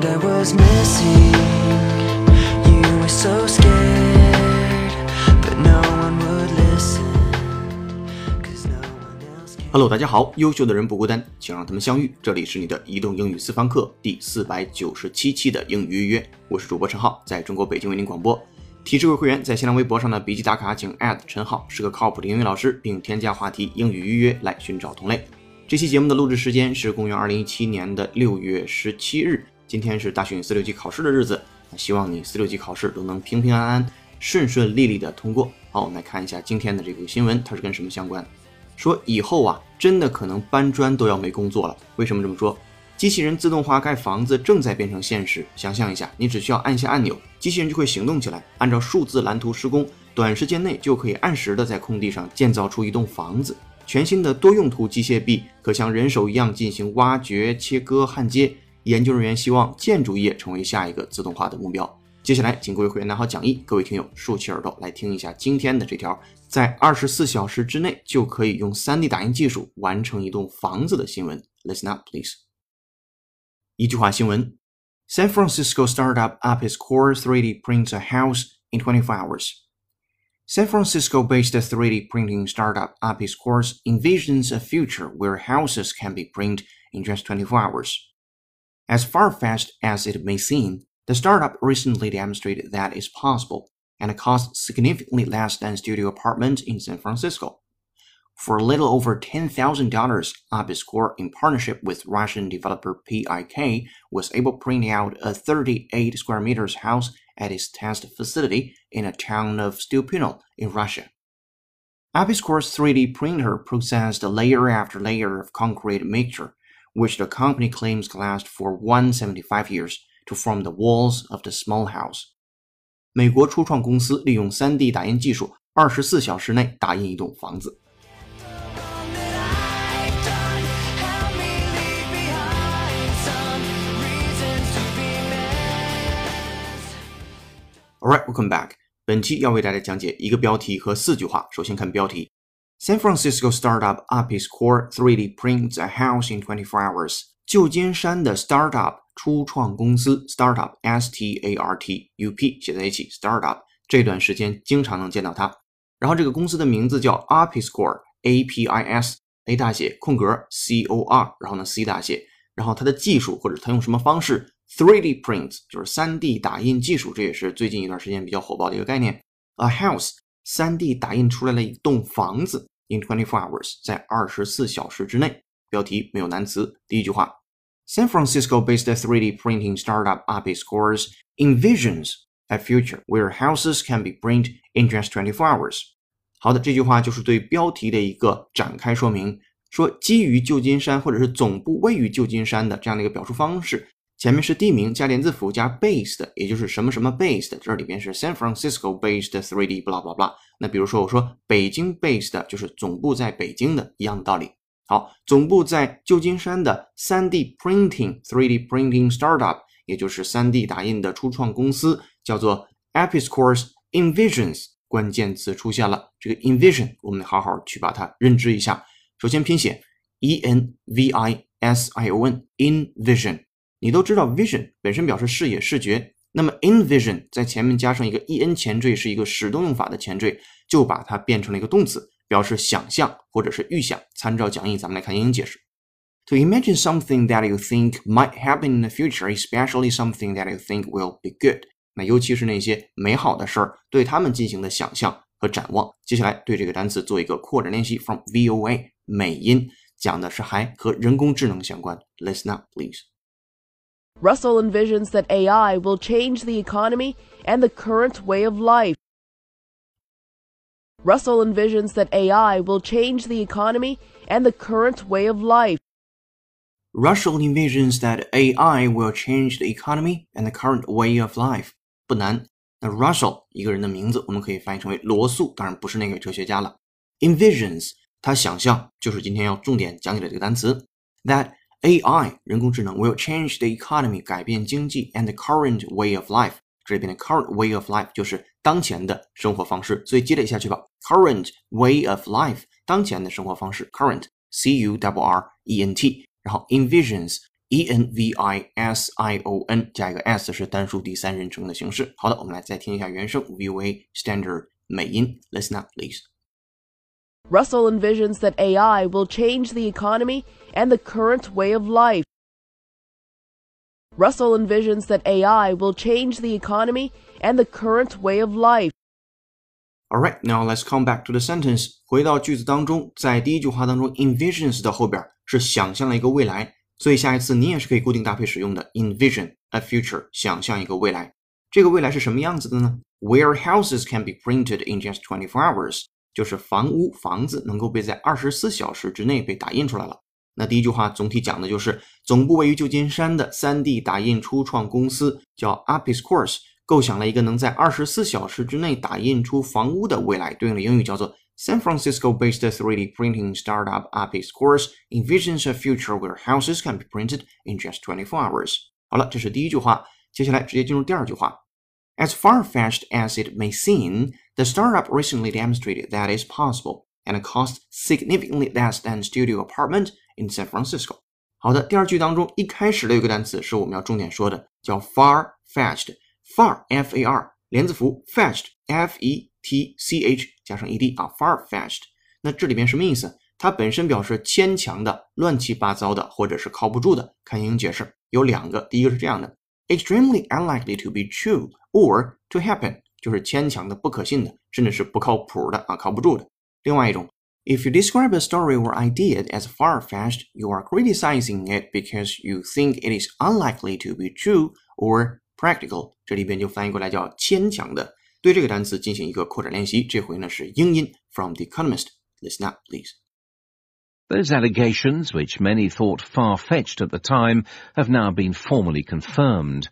dreamed I was missing. You were so scared, but no one would listen. Hello，大家好，优秀的人不孤单，请让他们相遇。这里是你的移动英语私房课第四百九十七期的英语预约，我是主播陈浩，在中国北京为您广播。提示各位会员，在新浪微博上的笔记打卡，请陈浩是个靠谱的英语老师，并添加话题“英语预约”来寻找同类。这期节目的录制时间是公元二零一七年的六月十七日，今天是大学四六级考试的日子，希望你四六级考试都能平平安安、顺顺利利的通过。好，我们来看一下今天的这个新闻，它是跟什么相关？说以后啊，真的可能搬砖都要没工作了。为什么这么说？机器人自动化盖房子正在变成现实。想象一下，你只需要按下按钮，机器人就会行动起来，按照数字蓝图施工，短时间内就可以按时的在空地上建造出一栋房子。全新的多用途机械臂可像人手一样进行挖掘、切割、焊接。研究人员希望建筑业成为下一个自动化的目标。接下来，请各位会员拿好讲义，各位听友竖起耳朵来听一下今天的这条，在二十四小时之内就可以用 3D 打印技术完成一栋房子的新闻。Listen up, please。一句话新闻：San Francisco startup Apis Core 3D prints a house in 24 hours. San Francisco based 3D printing startup Apis Quartz envisions a future where houses can be printed in just 24 hours. As far fetched as it may seem, the startup recently demonstrated that it's possible and costs significantly less than studio apartments in San Francisco. For a little over $10,000, Apis Core, in partnership with Russian developer PIK, was able to print out a 38 square meters house at its test facility in a town of Stupino in Russia. Apiscore's 3D printer processed layer after layer of concrete mixture, which the company claims can last for 175 years to form the walls of the small house. 美国初创公司利用 3D 打印技术，二十四小时内打印一栋房子。Help me leave behind some reasons to be missed. Alright, welcome back. 本期要为大家讲解一个标题和四句话。首先看标题 ：San Francisco startup Apis Core 3D prints a house in 24 hours。旧金山的 startup 初创公司 startup S T A R T U P 写在一起 startup 这段时间经常能见到它。然后这个公司的名字叫 Apis Core A P I S A 大写空格 C O R，然后呢 C 大写，然后它的技术或者它用什么方式 3D prints 就是 3D 打印技术，这也是最近一段时间比较火爆的一个概念。A house 3D 打印出来了一栋房子，in 24 hours 在二十四小时之内。标题没有难词，第一句话：San Francisco-based 3D printing startup Apis Cores envisions a future where houses can be printed in just 24 hours。好的，这句话就是对标题的一个展开说明，说基于旧金山或者是总部位于旧金山的这样的一个表述方式。前面是地名加连字符加 based，也就是什么什么 based，这里边是 San Francisco based 3D blah blah blah。那比如说我说北京 based 就是总部在北京的一样的道理。好，总部在旧金山的 3D printing 3D printing startup，也就是 3D 打印的初创公司，叫做 Apis Cores Envisions。关键词出现了，这个 envision 我们好好去把它认知一下。首先拼写 e n v i s i o n envision。你都知道，vision 本身表示视野、视觉。那么，envision 在前面加上一个 en 前缀，是一个使动用法的前缀，就把它变成了一个动词，表示想象或者是预想。参照讲义，咱们来看英英解释：To imagine something that you think might happen in the future, especially something that you think will be good。那尤其是那些美好的事儿，对他们进行的想象和展望。接下来对这个单词做一个扩展练习，from VOA 美音，讲的是还和人工智能相关。Listen up, please. Russell envisions that AI will change the economy and the current way of life. Russell envisions that AI will change the economy and the current way of life. Russell envisions that AI will change the economy and the current way of life. 不难。那 Russell 一个人的名字，我们可以翻译成为罗素，当然不是那位哲学家了。Envisions 他想象，就是今天要重点讲解的这个单词。That AI 人工智能 will change the economy 改变经济 and the current way of life 这里边的 current way of life 就是当前的生活方式，所以积累下去吧。current way of life 当前的生活方式 current c u w r e n t，然后 envisions e n v i s i o n 加一个 s 是单数第三人称的形式。好的，我们来再听一下原声 VOA Standard 美音，Listen up, please. Russell envisions that AI will change the economy and the current way of life. Russell envisions that AI will change the economy and the current way of life. Alright, now let's come back to the sentence. 回到句子当中，在第一句话当中，envisions 的后边是想象了一个未来，所以下一次你也是可以固定搭配使用的。envision a future，想象一个未来。这个未来是什么样子的呢？Where houses can be printed in just twenty-four hours，就是房屋房子能够被在二十四小时之内被打印出来了。 那第一句话总体讲的就是总部位于旧金山的 3D 打印初创公司叫 Apis Course，构想了一个能在二十四小时之内打印出房屋的未来。对应的英语叫做 San Francisco-based 3D printing startup Apis Course envisions a future where houses can be printed in just 24 hours。好了，这是第一句话。接下来直接进入第二句话。As far-fetched as it may seem, the startup recently demonstrated that it's possible and cost significantly less than studio apartment in San Francisco。好的，第二句当中一开始的有个单词是我们要重点说的，叫 far-fetched。far f a r 连字符 fetched f e t c h 加上 e d 啊，far-fetched。那这里边什么意思？它本身表示牵强的、乱七八糟的，或者是靠不住的。看英语解释有两个，第一个是这样的。extremely unlikely to be true or to happen，就是牵强的、不可信的，甚至是不靠谱的啊，靠不住的。另外一种 ，if you describe a story or idea as far-fetched, you are criticizing it because you think it is unlikely to be true or practical。这里边就翻译过来叫牵强的。对这个单词进行一个扩展练习，这回呢是英音 from The Economist。Listen up, please. Those allegations, which many thought far-fetched at the time, have now been formally confirmed.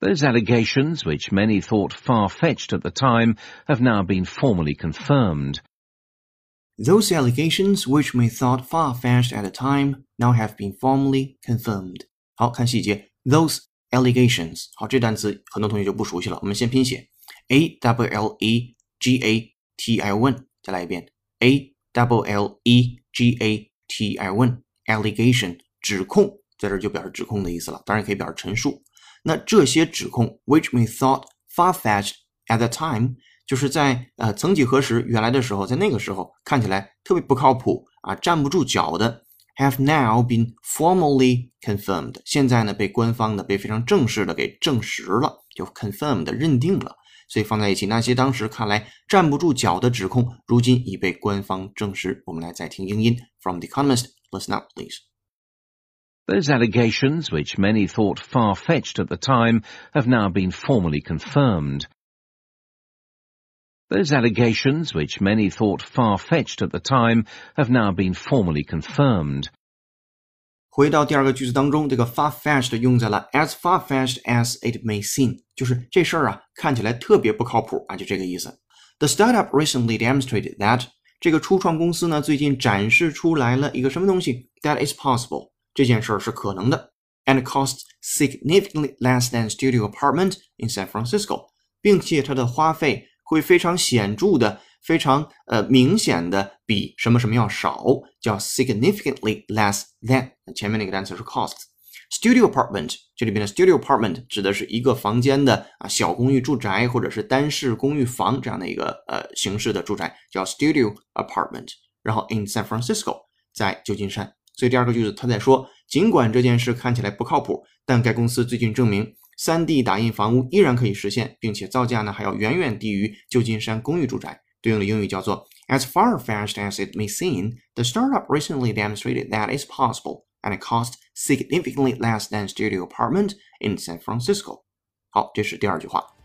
Those allegations, which many thought far-fetched at the time, have now been formally confirmed. Those allegations, which may thought far-fetched at the time, now have been formally confirmed. 好看细节，those allegations。好，这单词很多同学就不熟悉了，我们先拼写 a w l e g a t i o n，再来一遍 a double L E G A T I O N allegation 指控，在这就表示指控的意思了，当然可以表示陈述。 那这些指控，which we thought far-fetched at the time，就是在呃曾几何时，原来的时候，在那个时候看起来特别不靠谱啊，站不住脚的，have now been formally confirmed。现在呢，被官方的、被非常正式的给证实了，就 confirmed 认定了。所以放在一起，那些当时看来站不住脚的指控，如今已被官方证实。我们来再听英音，From The Economist. Listen up, please. Those allegations, which many thought far-fetched at the time, have now been formally confirmed. Those allegations, which many thought far-fetched at the time, have now been formally confirmed. 回到第二个句子当中，这个 far-fetched 用在了 as far-fetched as it may seem，就是这事儿啊看起来特别不靠谱啊，就这个意思。The startup recently demonstrated that 这个初创公司呢最近展示出来了一个什么东西？That is possible， 这件事儿是可能的，and costs significantly less than studio apartment in San Francisco，并且它的花费会非常显著的。非常呃明显的比什么什么要少，叫 significantly less than。前面那个单词是 cost。Studio apartment 这里边的 studio apartment 指的是一个房间的啊小公寓住宅或者是单室公寓房这样的一个呃形式的住宅，叫 studio apartment。然后 in San Francisco 在旧金山。所以第二个句子他在说，尽管这件事看起来不靠谱，但该公司最近证明，3D 打印房屋依然可以实现，并且造价呢还要远远低于旧金山公寓住宅。对应的英语叫做 As far-fetched as it may seem, the startup recently demonstrated that it's possible, and it cost significantly less than studio apartment in San Francisco. 好，这是第二句话。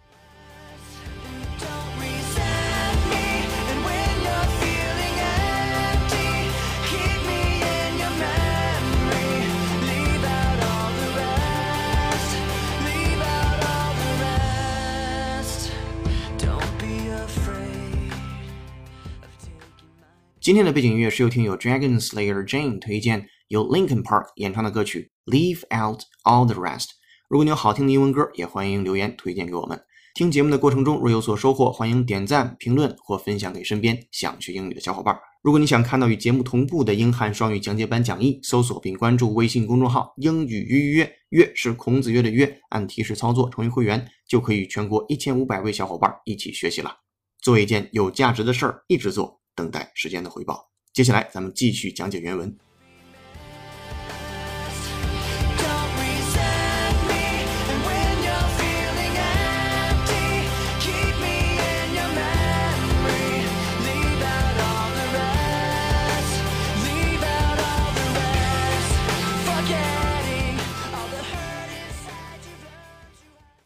今天的背景音乐是由听友 Dragon Slayer Jane 推荐，由 Linkin Park 演唱的歌曲《Leave Out All the Rest》。如果你有好听的英文歌，也欢迎留言推荐给我们。听节目的过程中若有所收获，欢迎点赞、评论或分享给身边想学英语的小伙伴。如果你想看到与节目同步的英汉双语讲解版讲义，搜索并关注微信公众号“英语约约约”，约是孔子约的约，按提示操作成为会员，就可以与全国一千五百位小伙伴一起学习了。做一件有价值的事儿，一直做，等待时间的回报。接下来咱们继续讲解原文。 Don't resent me, and when you're feeling empty, keep me in your memory. Leave out all the rest. Leave out all the rest. Forgetting all the hurt inside you.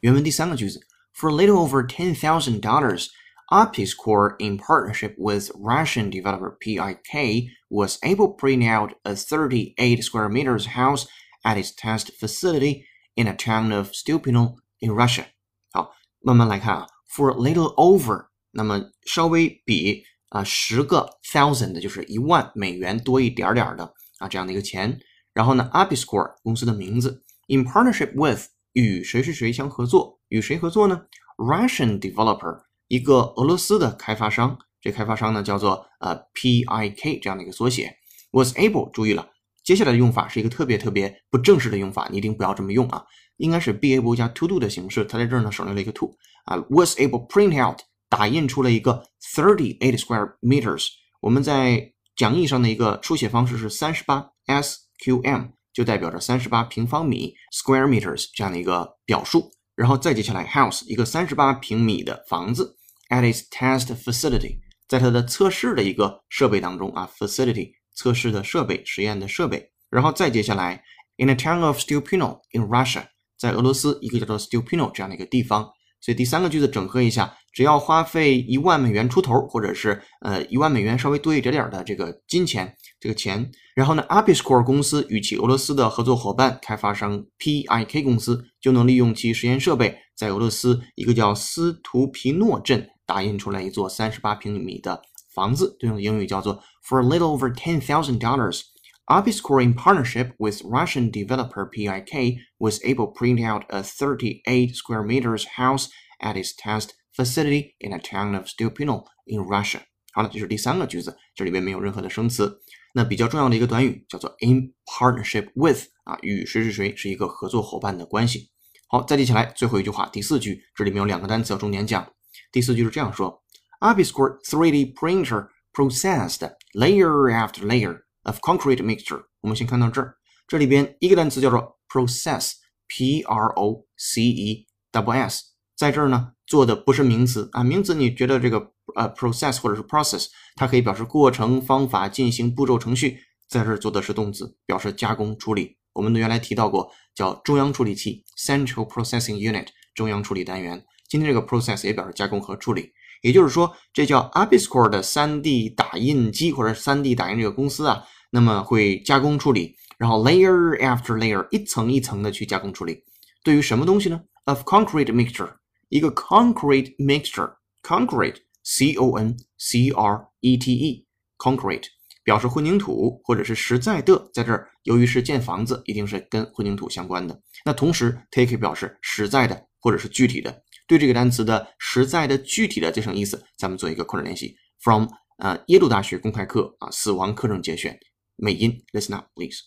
原文第三个句子，For a little over ten thousand dollars, OptiScore, in partnership with Russian developer PIK, was able to print out a 38 square meters house at its test facility in a town of Stupino in Russia. 好，慢慢来看啊，For a little over，那么稍微比啊十个 thousand 就是一万美元多一点点儿的啊这样的一个钱。然后呢，OptiScore 公司的名字，in partnership with 与谁谁谁相合作？与谁合作呢？Russian developer， 一个俄罗斯的开发商。这开发商呢叫做呃 PIK 这样的一个缩写。Was able，注意了，接下来的用法是一个特别特别不正式的用法，你一定不要这么用啊，应该是 be able 加 to do 的形式。它在这儿呢省略了一个 to 啊。Was able print out，打印出了一个 thirty eight square meters。我们在讲义上的一个书写方式是三十八 SQM。就代表着三十八平方米 （square meters） 这样的一个表述，然后再接下来 house 一个三十八平米的房子，at its test facility 在它的测试的一个设备当中啊，facility 测试的设备、实验的设备，然后再接下来 in a town of Stupino in Russia 在俄罗斯一个叫做 Stupino 这样的一个地方。所以第三个句子整合一下，只要花费一万美元出头，或者是呃一万美元稍微多一点点的这个金钱，这个钱，然后呢，Apiscore 公司与其俄罗斯的合作伙伴开发商 PIK 公司就能利用其实验设备，在俄罗斯一个叫斯图皮诺镇打印出来一座三十八平米的房子，对应的英语叫做 For a little over ten thousand dollars。Opiscore, in partnership with Russian developer PIK, was able to print out a 38 square meters house at its test facility in a town of Stupino in Russia. 好了，这是第三个句子，这里边没有任何的生词。那比较重要的一个短语叫做 in partnership with 啊，与谁谁谁是一个合作伙伴的关系。好，再记起来最后一句话，第四句，这里面有两个单词要重点讲。 第四句是这样说：Opiscore 3D printer processed layer after layer of concrete mixture。我们先看到这儿，这里边一个单词叫做 process，p r o c e double s，在这儿呢做的不是名词啊，名词你觉得这个呃 process 或者是 process，它可以表示过程、方法、进行、步骤、程序，在这儿做的是动词，表示加工处理。我们原来提到过，叫中央处理器 （Central Processing Unit），中央处理单元。今天这个 process 也表示加工和处理，也就是说，这叫 Apiscore 的 3D 打印机或者 3D 打印这个公司啊，那么会加工处理，然后 layer after layer 一层一层的去加工处理。对于什么东西呢？Of concrete mixture，一个 concrete mixture，concrete，c o n c r e t e，concrete 表示混凝土或者是实在的，在这儿由于是建房子，一定是跟混凝土相关的。那同时 take 表示实在的或者是具体的。对这个单词的实在的、具体的这层意思，咱们做一个课程练习。From 啊、耶鲁大学公开课啊，死亡课程节选，美音，listen up please。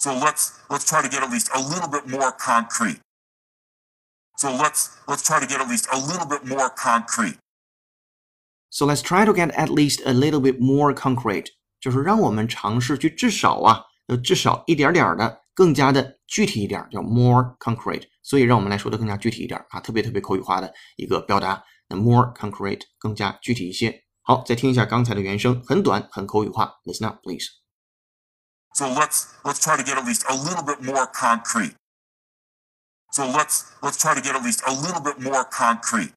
So let's let's try to get at least a little bit more concrete. So let's let's try to get at least a little bit more concrete. So let's try to get at least a little bit more concrete，就是让我们尝试去至少啊，呃，至少一点点的， 更加的具体一点，叫 more concrete。所以让我们来说的更加具体一点啊，特别特别口语化的一个表达。那 more concrete 更加具体一些。好，再听一下刚才的原声，很短，很口语化。Listen up, please. So let's let's try to get at least a little bit more concrete. So let's let's try to get at least a little bit more concrete.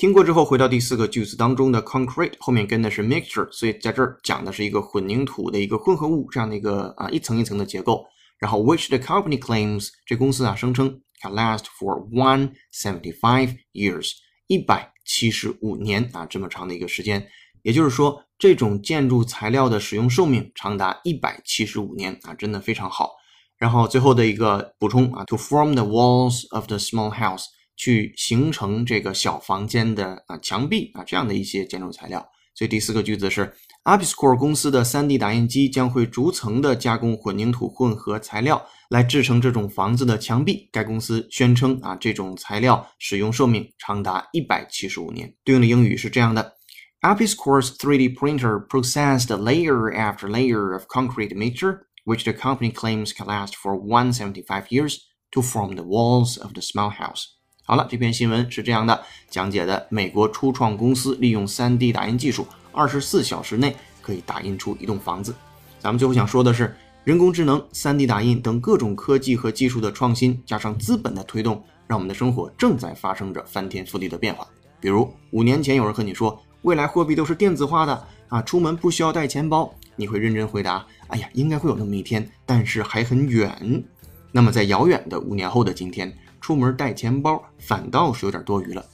听过之后，回到第四个句子当中的 concrete 后面跟的是 mixture，所以在这儿讲的是一个混凝土的一个混合物这样的一个啊一层一层的结构。然后 which the company claims 这公司啊声称 can last for one seventy five years 一百七十五年啊这么长的一个时间，也就是说这种建筑材料的使用寿命长达一百七十五年啊，真的非常好。然后最后的一个补充啊，to form the walls of the small house 去形成这个小房间的啊墙壁啊这样的一些建筑材料。所以第四个句子是 Apiscore 公司的 3D 打印机将会逐层的加工混凝土混合材料来制成这种房子的墙壁。该公司宣称啊，这种材料使用寿命长达175年。对应的英语是这样的：Apiscore's 3D printer processed layer after layer of concrete mixture, which the company claims can last for 175 years to form the walls of the small house. 好了，这篇新闻是这样的，讲解的美国初创公司利用 3D 打印技术，二十四小时内可以打印出一栋房子。咱们最后想说的是，人工智能、3D 打印等各种科技和技术的创新，加上资本的推动，让我们的生活正在发生着翻天覆地的变化。比如五年前有人和你说，未来货币都是电子化的啊，出门不需要带钱包，你会认真回答：哎呀，应该会有那么一天，但是还很远。那么在遥远的五年后的今天。出门带钱包反倒是有点多余了，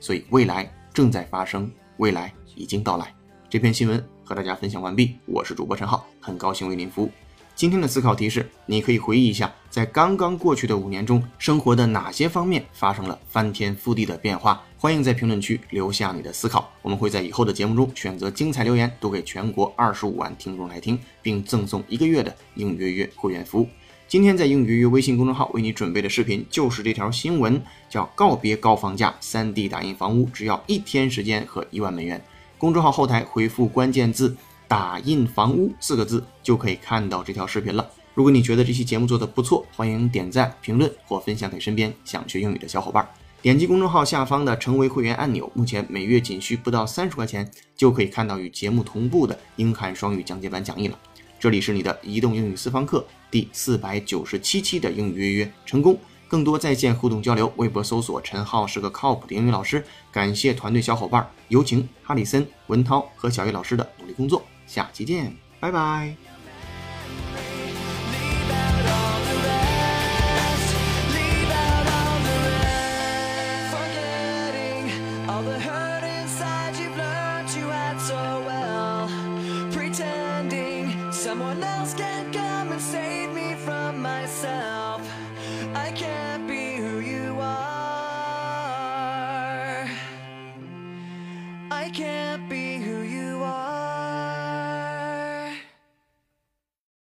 所以未来正在发生，未来已经到来。这篇新闻和大家分享完毕，我是主播陈浩，很高兴为您服务。今天的思考提示，你可以回忆一下，在刚刚过去的五年中，生活的哪些方面发生了翻天覆地的变化？欢迎在评论区留下你的思考，我们会在以后的节目中选择精彩留言，读给全国二十五万听众来听，并赠送一个月的应约约会员服务。今天在英语约微信公众号为你准备的视频就是这条新闻，叫“告别高房价，3D 打印房屋只要一天时间和一万美元”。公众号后台回复关键字“打印房屋”四个字，就可以看到这条视频了。如果你觉得这期节目做的不错，欢迎点赞、评论或分享给身边想学英语的小伙伴。点击公众号下方的“成为会员”按钮，目前每月仅需不到三十块钱，就可以看到与节目同步的英汉双语讲解版讲义了。这里是你的移动英语私房课第四百九十七期的英语约约成功，更多在线互动交流，微博搜索陈浩是个靠谱的英语老师。感谢团队小伙伴，有请哈里森、文涛和小叶老师的努力工作。下期见，拜拜。